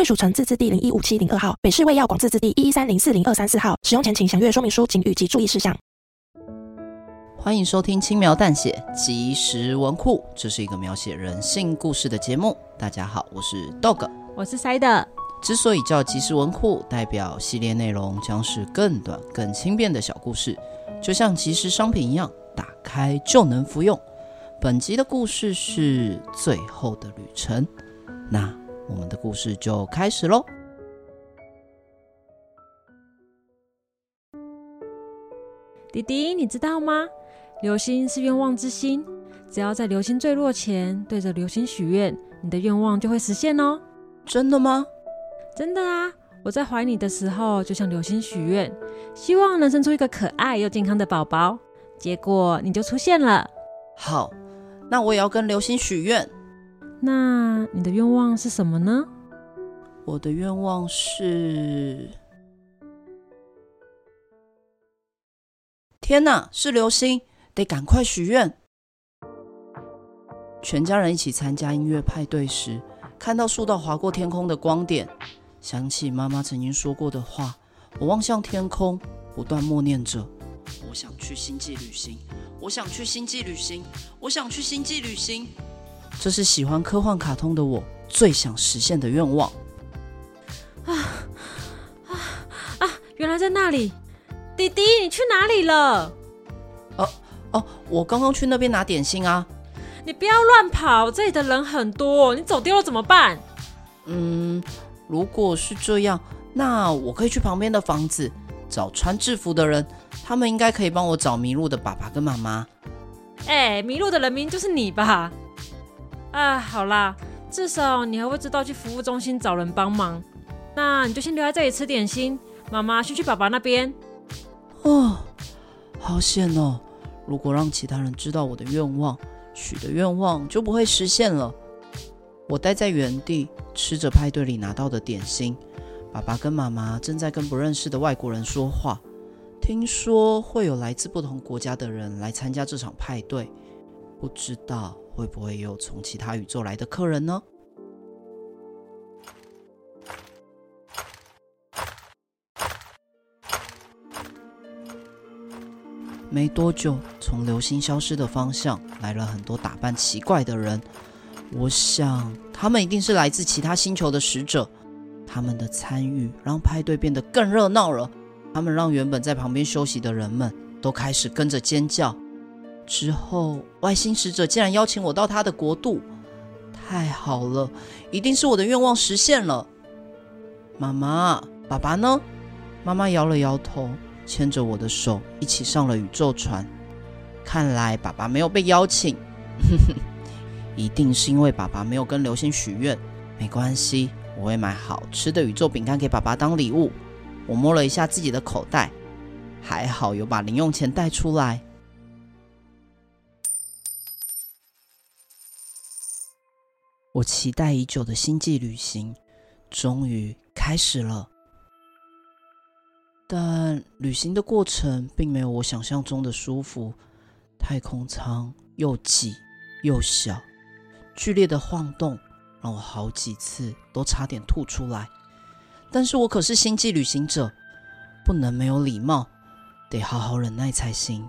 贵属城自治地零一五七零二号，北市卫药广自治地一一三零四零二三四号。使用前请详阅说明书、警语及注意事项。欢迎收听轻描淡写即时文库，这是一个描写人性故事的节目。大家好，我是 Dog，我是 Side。之所以叫即时文库，代表系列内容将是更短、更轻便的小故事，就像即时商品一样，打开就能服用。本集的故事是最后的旅程。那。我们的故事就开始喽。弟弟，你知道吗？流星是愿望之星，只要在流星坠落前对着流星许愿，你的愿望就会实现哦。真的吗？真的啊！我在怀你的时候就向流星许愿，希望能生出一个可爱又健康的宝宝，结果你就出现了。好，那我也要跟流星许愿。那你的愿望是什么呢？我的愿望是……天哪，是流星，得赶快许愿。全家人一起参加音乐派对时，看到数道划过天空的光点，想起妈妈曾经说过的话，我望向天空，不断默念着：“我想去星际旅行，我想去星际旅行，我想去星际旅行。”这是喜欢科幻卡通的我最想实现的愿望。啊啊啊！原来在那里，弟弟，你去哪里了？哦哦，我刚刚去那边拿点心啊。你不要乱跑，这里的人很多，你走丢了怎么办？嗯，如果是这样，那我可以去旁边的房子找穿制服的人，他们应该可以帮我找迷路的爸爸跟妈妈。哎，迷路的人名就是你吧？啊，好啦，至少你还会知道去服务中心找人帮忙。那你就先留在这里吃点心，妈妈先去爸爸那边。哦，好险哦！如果让其他人知道我的愿望，许的愿望就不会实现了。我待在原地，吃着派对里拿到的点心。爸爸跟妈妈正在跟不认识的外国人说话。听说会有来自不同国家的人来参加这场派对，不知道。会不会有从其他宇宙来的客人呢？没多久，从流星消失的方向来了很多打扮奇怪的人。我想，他们一定是来自其他星球的使者。他们的参与让派对变得更热闹了。他们让原本在旁边休息的人们都开始跟着尖叫。之后，外星使者竟然邀请我到他的国度，太好了，一定是我的愿望实现了。妈妈，爸爸呢？妈妈摇了摇头，牵着我的手一起上了宇宙船。看来爸爸没有被邀请，哼哼，一定是因为爸爸没有跟流星许愿。没关系，我会买好吃的宇宙饼干给爸爸当礼物。我摸了一下自己的口袋，还好有把零用钱带出来。我期待已久的星际旅行终于开始了，但旅行的过程并没有我想象中的舒服。太空舱又挤又小，剧烈的晃动让我好几次都差点吐出来。但是我可是星际旅行者，不能没有礼貌，得好好忍耐才行。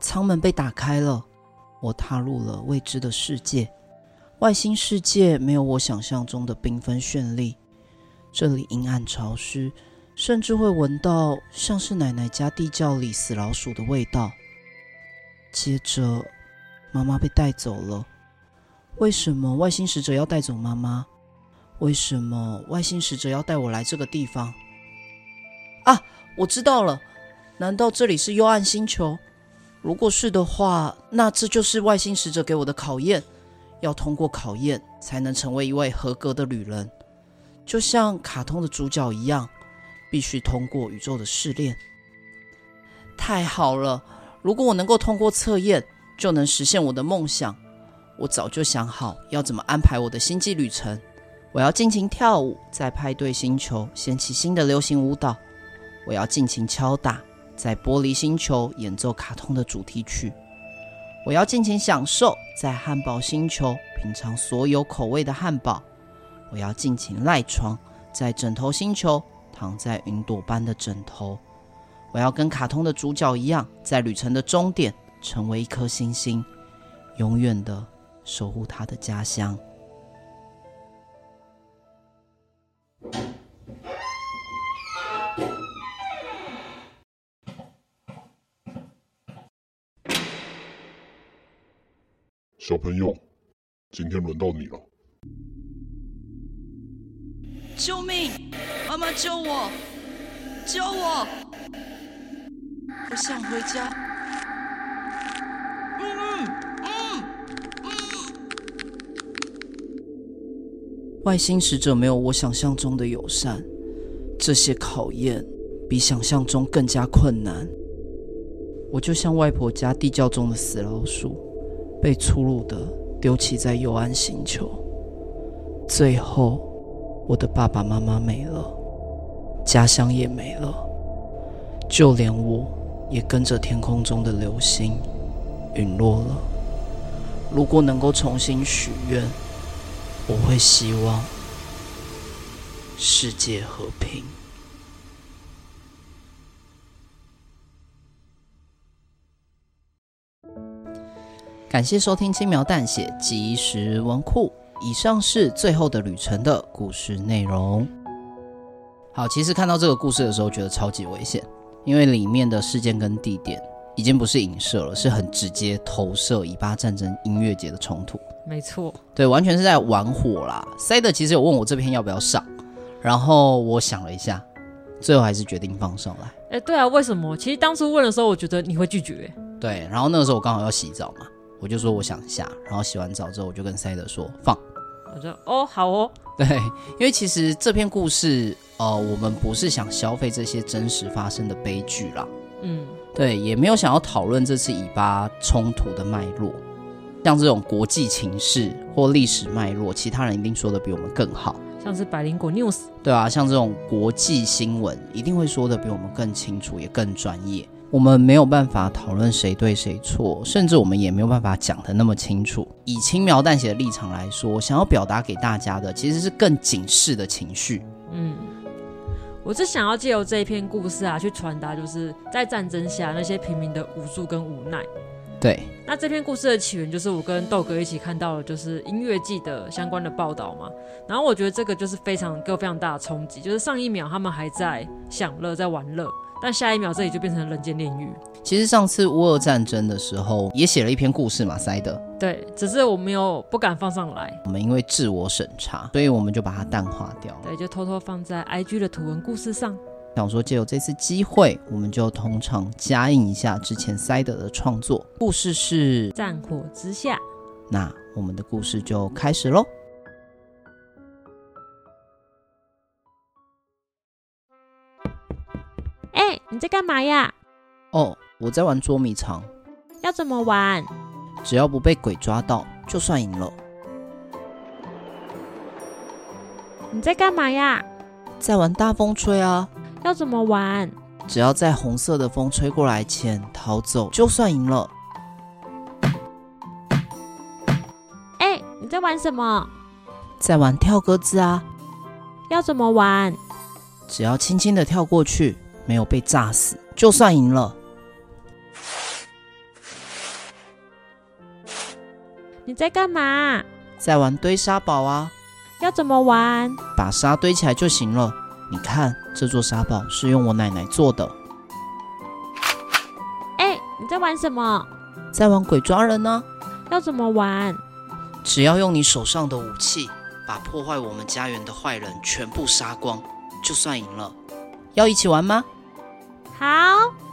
舱门被打开了。我踏入了未知的世界，外星世界没有我想象中的缤纷绚丽，这里阴暗潮湿，甚至会闻到像是奶奶家地窖里死老鼠的味道。接着，妈妈被带走了。为什么外星使者要带走妈妈？为什么外星使者要带我来这个地方？啊，我知道了，难道这里是幽暗星球？如果是的话，那这就是外星使者给我的考验，要通过考验才能成为一位合格的旅人，就像卡通的主角一样，必须通过宇宙的试炼。太好了！如果我能够通过测验，就能实现我的梦想。我早就想好要怎么安排我的星际旅程。我要尽情跳舞，在派对星球掀起新的流行舞蹈。我要尽情敲打，在玻璃星球演奏卡通的主题曲。我要尽情享受，在汉堡星球品尝所有口味的汉堡。我要尽情赖床，在枕头星球躺在云朵般的枕头。我要跟卡通的主角一样，在旅程的终点成为一颗星星，永远的守护他的家乡。小朋友，今天轮到你了！救命！妈妈救我！救我！我想回家。嗯嗯嗯。外星使者没有我想象中的友善，这些考验比想象中更加困难。我就像外婆家地窖中的死老鼠。被粗鲁的丢弃在幽暗星球，最后，我的爸爸妈妈没了，家乡也没了，就连我也跟着天空中的流星陨落了。如果能够重新许愿，我会希望世界和平。感谢收听轻描淡写即时文库。以上是最后的旅程的故事内容。好，其实看到这个故事的时候，觉得超级危险，因为里面的事件跟地点已经不是影射了，是很直接投射以巴战争音乐节的冲突。没错，对，完全是在玩火啦。塞德其实有问我这篇要不要上，然后我想了一下，最后还是决定放上来。哎，对啊，为什么？其实当初问的时候，我觉得你会拒绝。对，然后那个时候我刚好要洗澡嘛。我就说我想下，然后洗完澡之后，我就跟塞德说放。我说哦，好哦。对，因为其实这篇故事，呃，我们不是想消费这些真实发生的悲剧啦。嗯，对，也没有想要讨论这次以巴冲突的脉络，像这种国际情势或历史脉络，其他人一定说的比我们更好。像是百灵果 news，对啊，像这种国际新闻，一定会说的比我们更清楚，也更专业。我们没有办法讨论谁对谁错，甚至我们也没有办法讲的那么清楚。以轻描淡写的立场来说，想要表达给大家的其实是更警示的情绪。嗯，我是想要借由这一篇故事啊，去传达就是在战争下那些平民的无助跟无奈。对，那这篇故事的起源就是我跟豆哥一起看到的，就是音乐季的相关的报道嘛。然后我觉得这个就是非常给我非常大的冲击，就是上一秒他们还在享乐，在玩乐。但下一秒，这里就变成人间炼狱。其实上次乌俄战争的时候，也写了一篇故事嘛，塞德。对，只是我没有不敢放上来。我们因为自我审查，所以我们就把它淡化掉。对，就偷偷放在 IG 的图文故事上。想说借由这次机会，我们就同场加印一下之前塞德的创作。故事是战火之下。那我们的故事就开始喽。你在干嘛呀？哦，我在玩捉迷藏。要怎么玩？只要不被鬼抓到，就算赢了。你在干嘛呀？在玩大风吹啊。要怎么玩？只要在红色的风吹过来前逃走，就算赢了。哎，你在玩什么？在玩跳格子啊。要怎么玩？只要轻轻的跳过去。没有被炸死，就算赢了。你在干嘛？在玩堆沙堡啊。要怎么玩？把沙堆起来就行了。你看，这座沙堡是用我奶奶做的。哎，你在玩什么？在玩鬼抓人呢。要怎么玩？只要用你手上的武器，把破坏我们家园的坏人全部杀光，就算赢了。要一起玩吗？好。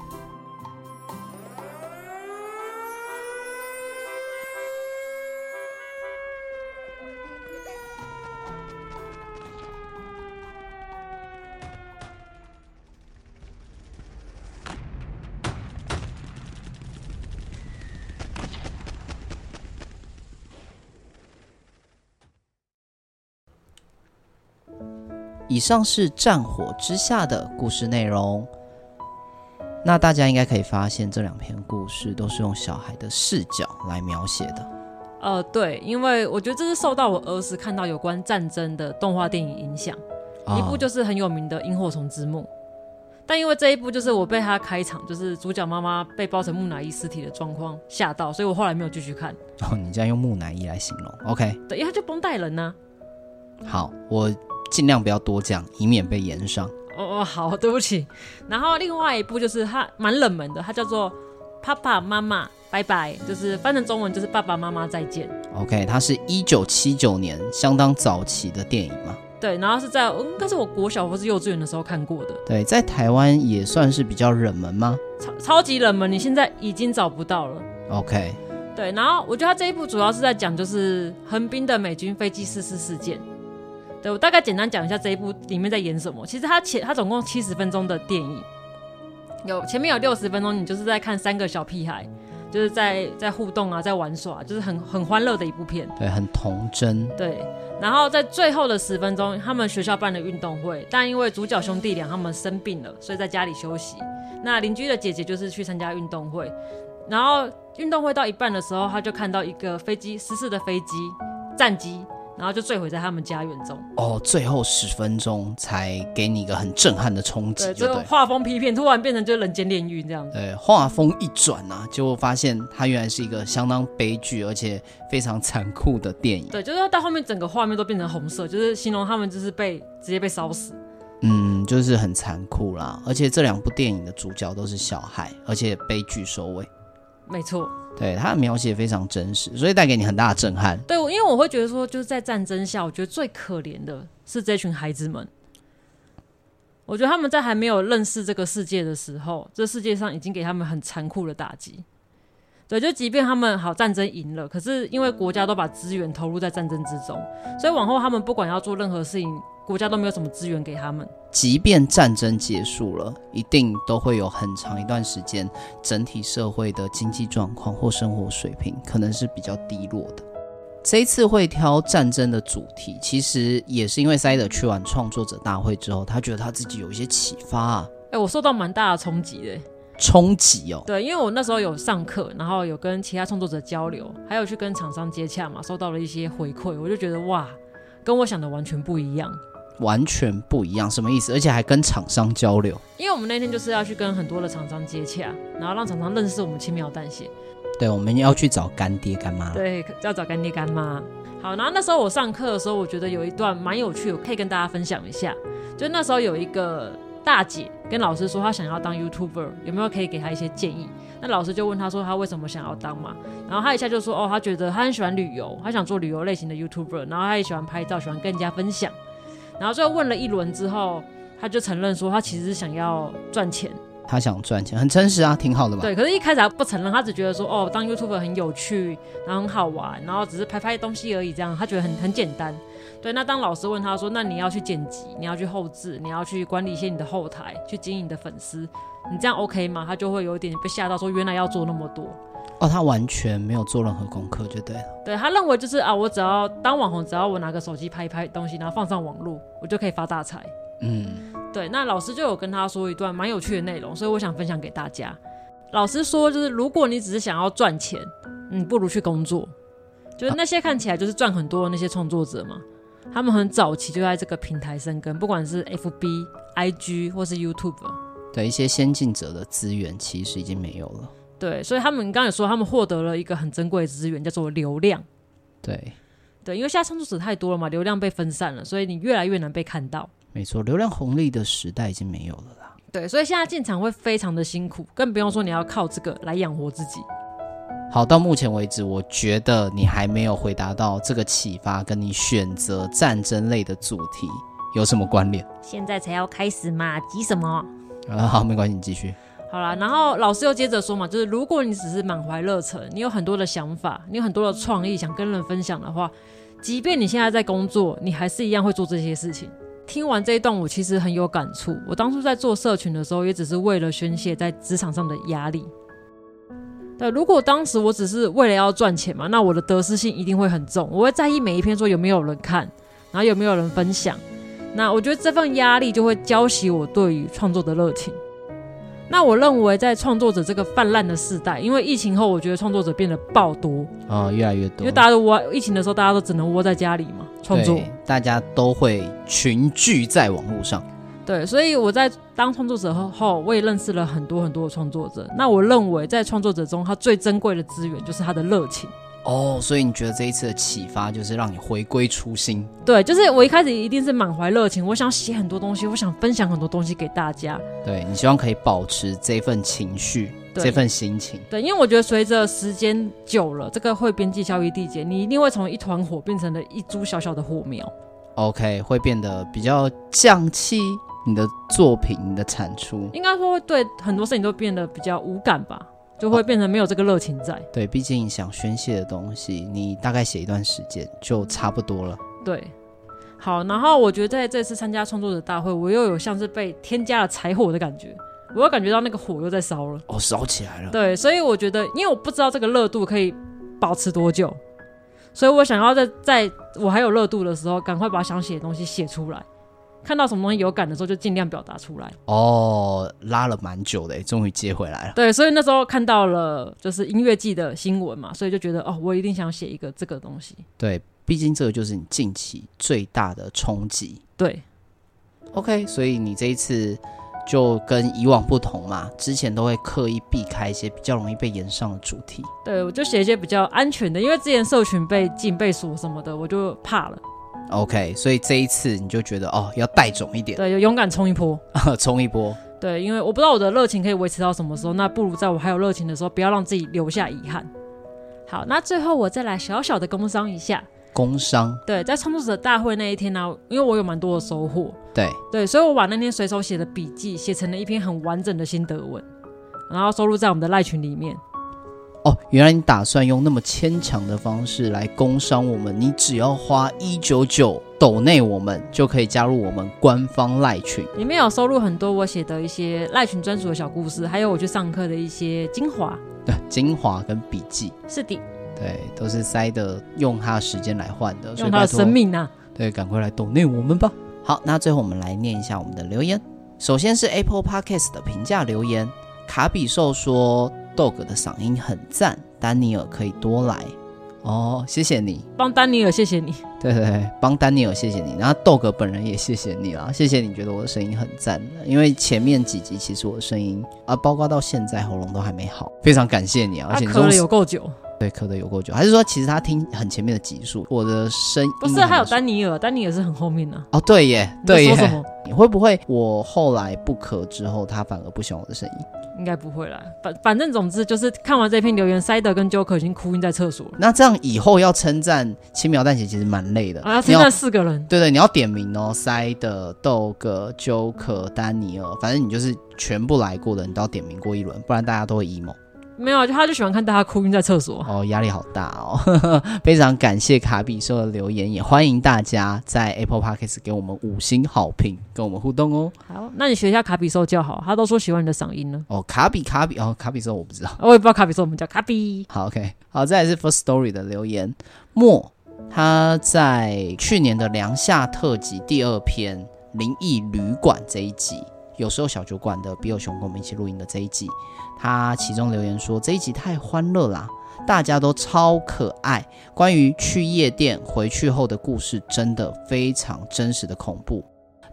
以上是战火之下的故事内容。那大家应该可以发现，这两篇故事都是用小孩的视角来描写的。呃，对，因为我觉得这是受到我儿时看到有关战争的动画电影影响，哦、一部就是很有名的《萤火虫之墓》。但因为这一部就是我被他开场，就是主角妈妈被包成木乃伊尸体的状况吓到，所以我后来没有继续看。哦，你这样用木乃伊来形容，OK？对，因为他就绷带人呢、啊。好，我尽量不要多讲，以免被延上。哦哦，好，对不起。然后另外一部就是它蛮冷门的，它叫做《爸爸妈妈拜拜》，就是翻成中文就是《爸爸妈妈再见》。OK，它是一九七九年相当早期的电影嘛？对，然后是在应该是我国小或是幼稚园的时候看过的。对，在台湾也算是比较冷门吗？超超级冷门，你现在已经找不到了。OK，对，然后我觉得它这一部主要是在讲就是横滨的美军飞机失事事件。对，我大概简单讲一下这一部里面在演什么。其实它前它总共七十分钟的电影，有前面有六十分钟，你就是在看三个小屁孩，就是在在互动啊，在玩耍，就是很很欢乐的一部片。对，很童真。对，然后在最后的十分钟，他们学校办了运动会，但因为主角兄弟俩他们生病了，所以在家里休息。那邻居的姐姐就是去参加运动会，然后运动会到一半的时候，他就看到一个飞机失事的飞机战机。然后就坠毁在他们家园中。哦，最后十分钟才给你一个很震撼的冲击，就对。画风批片，突然变成就人间炼狱这样子。对，画风一转啊，就发现它原来是一个相当悲剧而且非常残酷的电影。对，就是到后面整个画面都变成红色，就是形容他们就是被直接被烧死。嗯，就是很残酷啦。而且这两部电影的主角都是小孩，而且悲剧收尾。没错。对，他的描写非常真实，所以带给你很大的震撼。对，因为我会觉得说，就是在战争下，我觉得最可怜的是这群孩子们。我觉得他们在还没有认识这个世界的时候，这世界上已经给他们很残酷的打击。对，就即便他们好战争赢了，可是因为国家都把资源投入在战争之中，所以往后他们不管要做任何事情。国家都没有什么资源给他们，即便战争结束了，一定都会有很长一段时间，整体社会的经济状况或生活水平可能是比较低落的。这一次会挑战争的主题，其实也是因为塞德去完创作者大会之后，他觉得他自己有一些启发啊。哎、欸，我受到蛮大的冲击的。冲击哦，对，因为我那时候有上课，然后有跟其他创作者交流，还有去跟厂商接洽嘛，收到了一些回馈，我就觉得哇，跟我想的完全不一样。完全不一样，什么意思？而且还跟厂商交流，因为我们那天就是要去跟很多的厂商接洽，然后让厂商认识我们轻描淡写。对，我们要去找干爹干妈。对，要找干爹干妈。好，然后那时候我上课的时候，我觉得有一段蛮有趣的，我可以跟大家分享一下。就那时候有一个大姐跟老师说，她想要当 YouTuber，有没有可以给她一些建议？那老师就问她说，她为什么想要当嘛？然后她一下就说，哦，她觉得她很喜欢旅游，她想做旅游类型的 YouTuber，然后她也喜欢拍照，喜欢跟人家分享。然后最后问了一轮之后，他就承认说他其实是想要赚钱。他想赚钱，很诚实啊，挺好的吧。对，可是一开始他不承认，他只觉得说哦，当 YouTuber 很有趣，然后很好玩，然后只是拍拍东西而已，这样他觉得很很简单。对，那当老师问他说，那你要去剪辑，你要去后置，你要去管理一些你的后台，去经营你的粉丝，你这样 OK 吗？他就会有点被吓到，说原来要做那么多。哦，他完全没有做任何功课，就对了。对，他认为就是啊，我只要当网红，只要我拿个手机拍一拍东西，然后放上网络，我就可以发大财。嗯，对。那老师就有跟他说一段蛮有趣的内容，所以我想分享给大家。老师说，就是如果你只是想要赚钱，你不如去工作。就是那些看起来就是赚很多的那些创作者嘛，他们很早期就在这个平台生根，不管是 FB、IG 或是 YouTube。对，一些先进者的资源其实已经没有了。对，所以他们刚刚也说，他们获得了一个很珍贵的资源，叫做流量。对，对，因为现在创作者太多了嘛，流量被分散了，所以你越来越难被看到。没错，流量红利的时代已经没有了啦。对，所以现在进场会非常的辛苦，更不用说你要靠这个来养活自己。好，到目前为止，我觉得你还没有回答到这个启发，跟你选择战争类的主题有什么关联？现在才要开始嘛，急什么？啊，好，没关系，你继续。好啦，然后老师又接着说嘛，就是如果你只是满怀热忱，你有很多的想法，你有很多的创意想跟人分享的话，即便你现在在工作，你还是一样会做这些事情。听完这一段，我其实很有感触。我当初在做社群的时候，也只是为了宣泄在职场上的压力。对，如果当时我只是为了要赚钱嘛，那我的得失心一定会很重，我会在意每一篇说有没有人看，然后有没有人分享。那我觉得这份压力就会浇熄我对于创作的热情。那我认为，在创作者这个泛滥的时代，因为疫情后，我觉得创作者变得爆多哦，越来越多。因为大家都窝，疫情的时候，大家都只能窝在家里嘛，创作。大家都会群聚在网络上。对，所以我在当创作者后，我也认识了很多很多的创作者。那我认为，在创作者中，他最珍贵的资源就是他的热情。哦，所以你觉得这一次的启发就是让你回归初心？对，就是我一开始一定是满怀热情，我想写很多东西，我想分享很多东西给大家。对，你希望可以保持这份情绪，这份心情。对，因为我觉得随着时间久了，这个会边际效益递减，你一定会从一团火变成了一株小小的火苗。OK，会变得比较降气，你的作品，你的产出，应该说会对很多事情都变得比较无感吧。就会变成没有这个热情在。对，毕竟想宣泄的东西，你大概写一段时间就差不多了。对，好，然后我觉得在这次参加创作者大会，我又有像是被添加了柴火的感觉，我又感觉到那个火又在烧了。哦，烧起来了。对，所以我觉得，因为我不知道这个热度可以保持多久，所以我想要在在我还有热度的时候，赶快把想写的东西写出来。看到什么东西有感的时候，就尽量表达出来。哦，拉了蛮久的，终于接回来了。对，所以那时候看到了就是音乐季的新闻嘛，所以就觉得哦，我一定想写一个这个东西。对，毕竟这个就是你近期最大的冲击。对，OK，所以你这一次就跟以往不同嘛，之前都会刻意避开一些比较容易被延上的主题。对，我就写一些比较安全的，因为之前社群被禁、被锁什么的，我就怕了。OK，所以这一次你就觉得哦，要带种一点，对，就勇敢冲一波，冲一波。对，因为我不知道我的热情可以维持到什么时候，那不如在我还有热情的时候，不要让自己留下遗憾。好，那最后我再来小小的工商一下。工商。对，在创作者大会那一天呢、啊，因为我有蛮多的收获。对对，所以我把那天随手写的笔记写成了一篇很完整的心得文，然后收录在我们的赖群里面。哦，原来你打算用那么牵强的方式来工商我们？你只要花一九九斗内我们，就可以加入我们官方赖群。里面有收录很多我写的一些赖群专属的小故事，还有我去上课的一些精华。对，精华跟笔记。是的。对，都是塞的，用他的时间来换的，用他的生命啊！对，赶快来抖内我们吧。好，那最后我们来念一下我们的留言。首先是 Apple Podcast 的评价留言，卡比兽说。Dog 的嗓音很赞，丹尼尔可以多来哦，谢谢你，帮丹尼尔谢谢你，对对对，帮丹尼尔谢谢你，然后 Dog 本人也谢谢你啦，谢谢你觉得我的声音很赞，因为前面几集其实我的声音啊，包括到现在喉咙都还没好，非常感谢你啊，而且你咳了有够久，对，咳的有够久，还是说其实他听很前面的集数，我的声音不是还有丹尼尔，丹尼尔是很后面呢、啊，哦对耶，对耶？你会不会我后来不咳之后，他反而不喜欢我的声音？应该不会啦，反反正总之就是看完这篇留言，塞德跟 Joker 已经哭晕在厕所了。那这样以后要称赞轻描淡写其实蛮累的。啊，要称赞四个人。对对，你要点名哦，塞德、豆哥、Joker、丹尼尔，反正你就是全部来过的，你都要点名过一轮，不然大家都会 emo。没有，就他就喜欢看大家哭晕在厕所。哦，压力好大哦。非常感谢卡比兽的留言，也欢迎大家在 Apple Podcast 给我们五星好评，跟我们互动哦。好，那你学一下卡比兽叫好，他都说喜欢你的嗓音呢。哦，卡比卡比哦，卡比兽我不知道，我也不知道卡比兽，我们叫卡比。好，OK，好，再来是 First Story 的留言，莫他在去年的凉夏特辑第二篇灵异旅馆这一集，有时候小酒馆的比尔熊跟我们一起录音的这一集。他其中留言说：“这一集太欢乐啦，大家都超可爱。关于去夜店回去后的故事，真的非常真实的恐怖。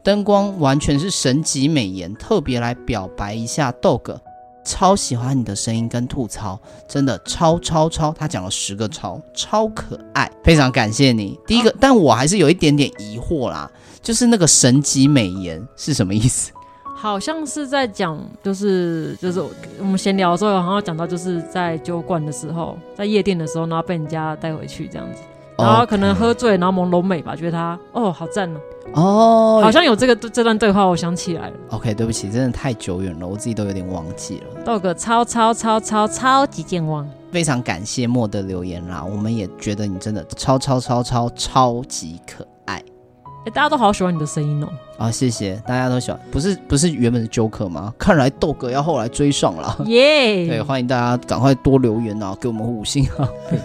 灯光完全是神级美颜，特别来表白一下，Dog，超喜欢你的声音跟吐槽，真的超超超。他讲了十个超，超可爱，非常感谢你。第一个，但我还是有一点点疑惑啦，就是那个神级美颜是什么意思？”好像是在讲，就是就是我们闲聊的时候，然后讲到就是在酒馆的时候，在夜店的时候，然后被人家带回去这样子，然后可能喝醉，然后朦胧美吧，觉得他哦好赞哦，哦，好像有这个这段对话，我想起来了。OK，对不起，真的太久远了，我自己都有点忘记了。Dog 超超超超超级健忘，非常感谢莫的留言啦，我们也觉得你真的超超超超超级可爱。欸、大家都好喜欢你的声音哦！啊，谢谢，大家都喜欢，不是不是原本的 Joker 吗？看来豆哥要后来追上了，耶！对，欢迎大家赶快多留言啊，给我们五星好评。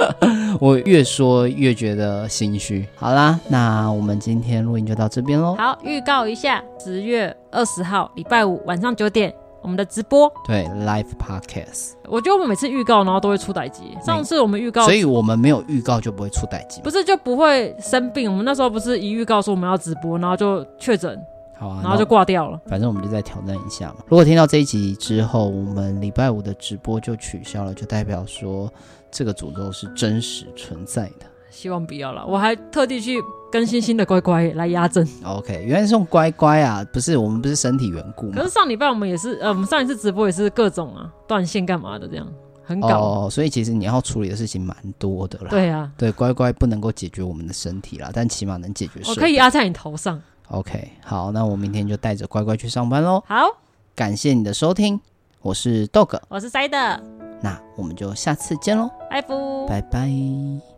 我越说越觉得心虚。好啦，那我们今天录音就到这边喽。好，预告一下，十月二十号礼拜五晚上九点，我们的直播。对，Live Podcast。我觉得我们每次预告，然后都会出代机。上次我们预告，所以我们没有预告就不会出代机。不是就不会生病？我们那时候不是一预告说我们要直播，然后就确诊。好啊，然后就挂掉了。反正我们就再挑战一下嘛。如果听到这一集之后，我们礼拜五的直播就取消了，就代表说这个诅咒是真实存在的。希望不要了。我还特地去跟星星的乖乖来压阵。OK，原来是用乖乖啊，不是我们不是身体缘故吗？可是上礼拜我们也是，呃，我们上一次直播也是各种啊断线干嘛的，这样很搞。哦，所以其实你要处理的事情蛮多的啦。对啊，对，乖乖不能够解决我们的身体啦，但起码能解决。我可以压在你头上。OK，好，那我明天就带着乖乖去上班喽。好，感谢你的收听，我是 Dog，我是 Side，那我们就下次见喽，拜拜，拜拜。